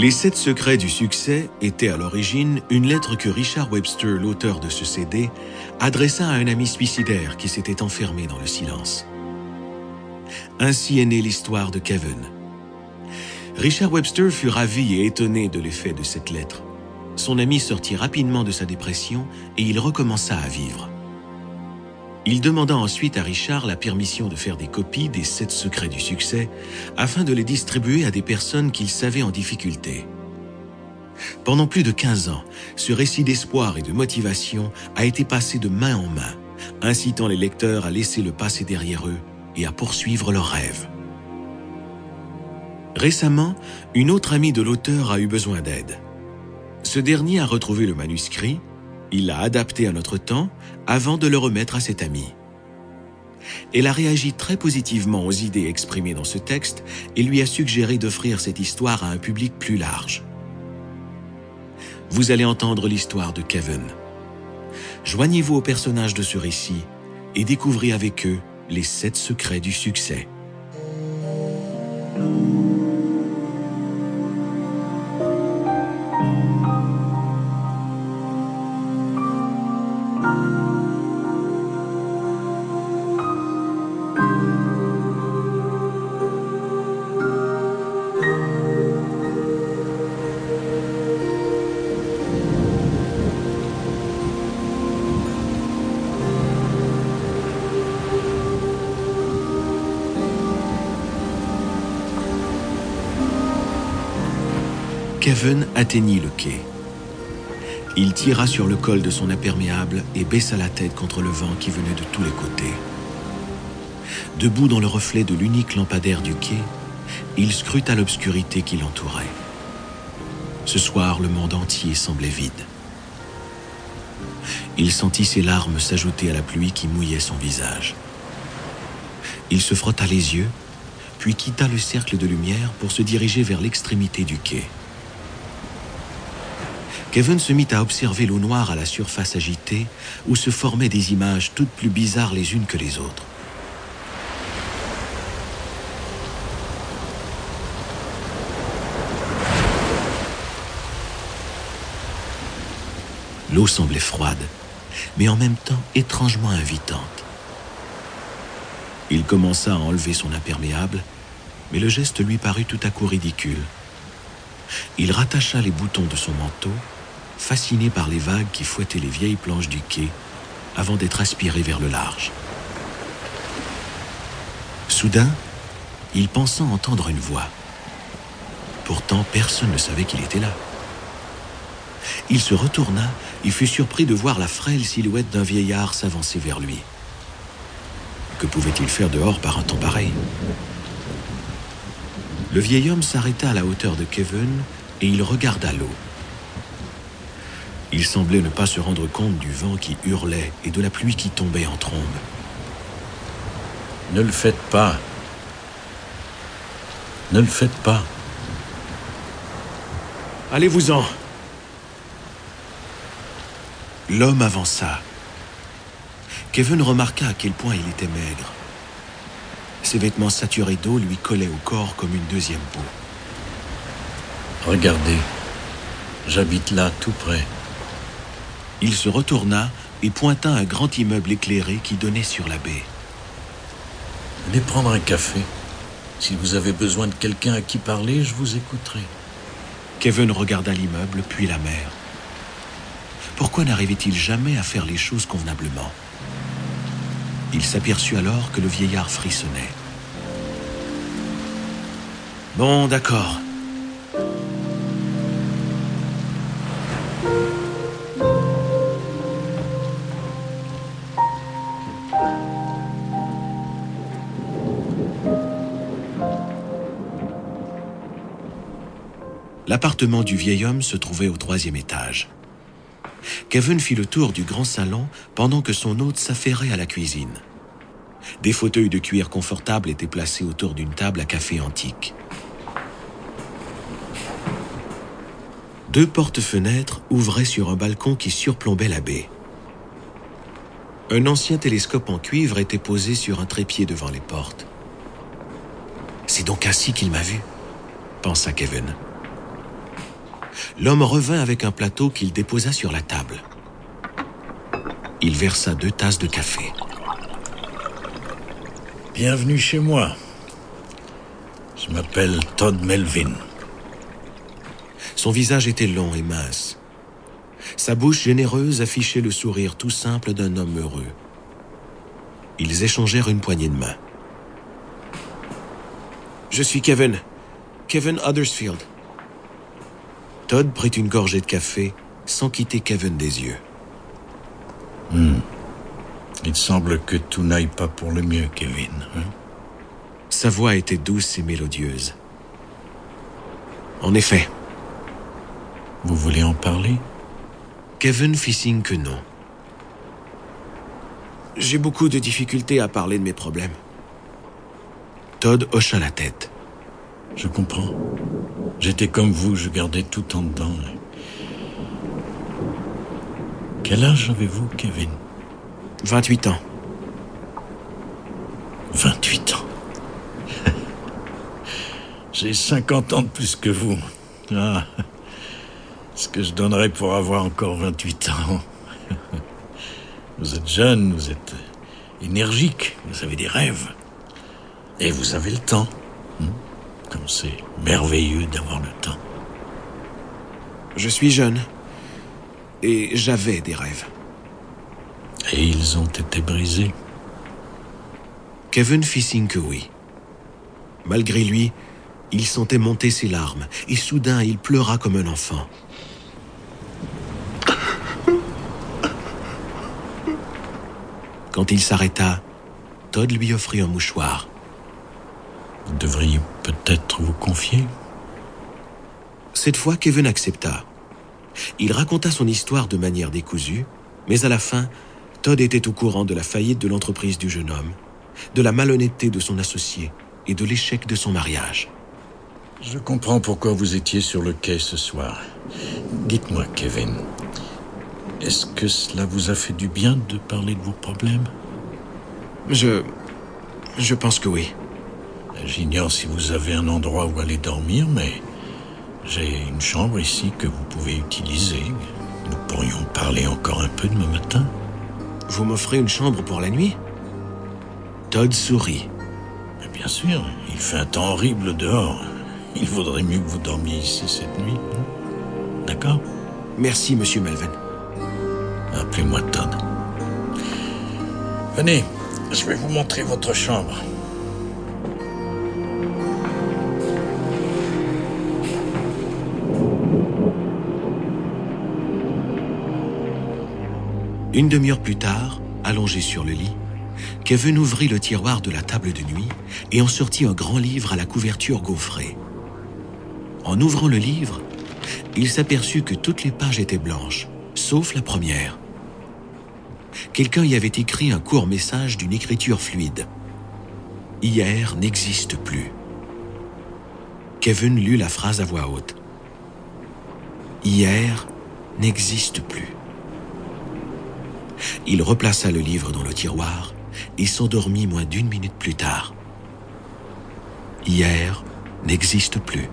Les sept secrets du succès étaient à l'origine une lettre que Richard Webster, l'auteur de ce CD, adressa à un ami suicidaire qui s'était enfermé dans le silence. Ainsi est née l'histoire de Kevin. Richard Webster fut ravi et étonné de l'effet de cette lettre. Son ami sortit rapidement de sa dépression et il recommença à vivre. Il demanda ensuite à Richard la permission de faire des copies des sept secrets du succès afin de les distribuer à des personnes qu'il savait en difficulté. Pendant plus de 15 ans, ce récit d'espoir et de motivation a été passé de main en main, incitant les lecteurs à laisser le passé derrière eux et à poursuivre leurs rêves. Récemment, une autre amie de l'auteur a eu besoin d'aide. Ce dernier a retrouvé le manuscrit il l'a adapté à notre temps avant de le remettre à cet ami. Elle a réagi très positivement aux idées exprimées dans ce texte et lui a suggéré d'offrir cette histoire à un public plus large. Vous allez entendre l'histoire de Kevin. Joignez-vous aux personnages de ce récit et découvrez avec eux les sept secrets du succès. Kevin atteignit le quai. Il tira sur le col de son imperméable et baissa la tête contre le vent qui venait de tous les côtés. Debout dans le reflet de l'unique lampadaire du quai, il scruta l'obscurité qui l'entourait. Ce soir, le monde entier semblait vide. Il sentit ses larmes s'ajouter à la pluie qui mouillait son visage. Il se frotta les yeux, puis quitta le cercle de lumière pour se diriger vers l'extrémité du quai. Kevin se mit à observer l'eau noire à la surface agitée, où se formaient des images toutes plus bizarres les unes que les autres. L'eau semblait froide, mais en même temps étrangement invitante. Il commença à enlever son imperméable, mais le geste lui parut tout à coup ridicule. Il rattacha les boutons de son manteau fasciné par les vagues qui fouettaient les vieilles planches du quai avant d'être aspiré vers le large. Soudain, il pensa entendre une voix. Pourtant, personne ne savait qu'il était là. Il se retourna et fut surpris de voir la frêle silhouette d'un vieillard s'avancer vers lui. Que pouvait-il faire dehors par un temps pareil? Le vieil homme s'arrêta à la hauteur de Kevin et il regarda l'eau. Il semblait ne pas se rendre compte du vent qui hurlait et de la pluie qui tombait en trombe. Ne le faites pas. Ne le faites pas. Allez-vous-en. L'homme avança. Kevin remarqua à quel point il était maigre. Ses vêtements saturés d'eau lui collaient au corps comme une deuxième peau. Regardez, j'habite là tout près. Il se retourna et pointa un grand immeuble éclairé qui donnait sur la baie. Venez prendre un café. Si vous avez besoin de quelqu'un à qui parler, je vous écouterai. Kevin regarda l'immeuble, puis la mer. Pourquoi n'arrivait-il jamais à faire les choses convenablement? Il s'aperçut alors que le vieillard frissonnait. Bon, d'accord. L'appartement du vieil homme se trouvait au troisième étage. Kevin fit le tour du grand salon pendant que son hôte s'affairait à la cuisine. Des fauteuils de cuir confortables étaient placés autour d'une table à café antique. Deux portes-fenêtres ouvraient sur un balcon qui surplombait la baie. Un ancien télescope en cuivre était posé sur un trépied devant les portes. C'est donc ainsi qu'il m'a vu, pensa Kevin. L'homme revint avec un plateau qu'il déposa sur la table. Il versa deux tasses de café. Bienvenue chez moi. Je m'appelle Todd Melvin. Son visage était long et mince. Sa bouche généreuse affichait le sourire tout simple d'un homme heureux. Ils échangèrent une poignée de main. Je suis Kevin. Kevin Huddersfield. Todd prit une gorgée de café sans quitter Kevin des yeux. Il semble que tout n'aille pas pour le mieux, Kevin. hein? Sa voix était douce et mélodieuse. En effet, Vous voulez en parler? Kevin fit signe que non. J'ai beaucoup de difficultés à parler de mes problèmes. Todd hocha la tête. Je comprends. J'étais comme vous, je gardais tout en dedans. Quel âge avez-vous, Kevin? 28 ans. 28 ans. J'ai 50 ans de plus que vous. Ah, ce que je donnerais pour avoir encore 28 ans. Vous êtes jeune, vous êtes énergique, vous avez des rêves. Et vous avez le temps. Hmm? Comme c'est merveilleux d'avoir le temps. Je suis jeune. Et j'avais des rêves. Et ils ont été brisés. Kevin fit signe que oui. Malgré lui, il sentait monter ses larmes, et soudain il pleura comme un enfant. Quand il s'arrêta, Todd lui offrit un mouchoir. Vous devriez peut-être vous confier. Cette fois, Kevin accepta. Il raconta son histoire de manière décousue, mais à la fin, Todd était au courant de la faillite de l'entreprise du jeune homme, de la malhonnêteté de son associé et de l'échec de son mariage. Je comprends pourquoi vous étiez sur le quai ce soir. Dites-moi, Kevin, est-ce que cela vous a fait du bien de parler de vos problèmes? Je... je pense que oui. J'ignore si vous avez un endroit où aller dormir, mais j'ai une chambre ici que vous pouvez utiliser. Nous pourrions parler encore un peu demain matin. Vous m'offrez une chambre pour la nuit? Todd sourit. Mais bien sûr, il fait un temps horrible dehors. Il vaudrait mieux que vous dormiez ici cette nuit. hein? D'accord? Merci, monsieur Melvin. Appelez-moi Todd. Venez, je vais vous montrer votre chambre. Une demi-heure plus tard, allongé sur le lit, Kevin ouvrit le tiroir de la table de nuit et en sortit un grand livre à la couverture gaufrée. En ouvrant le livre, il s'aperçut que toutes les pages étaient blanches, sauf la première. Quelqu'un y avait écrit un court message d'une écriture fluide. Hier n'existe plus. Kevin lut la phrase à voix haute. Hier n'existe plus. Il replaça le livre dans le tiroir et s'endormit moins d'une minute plus tard. Hier n'existe plus.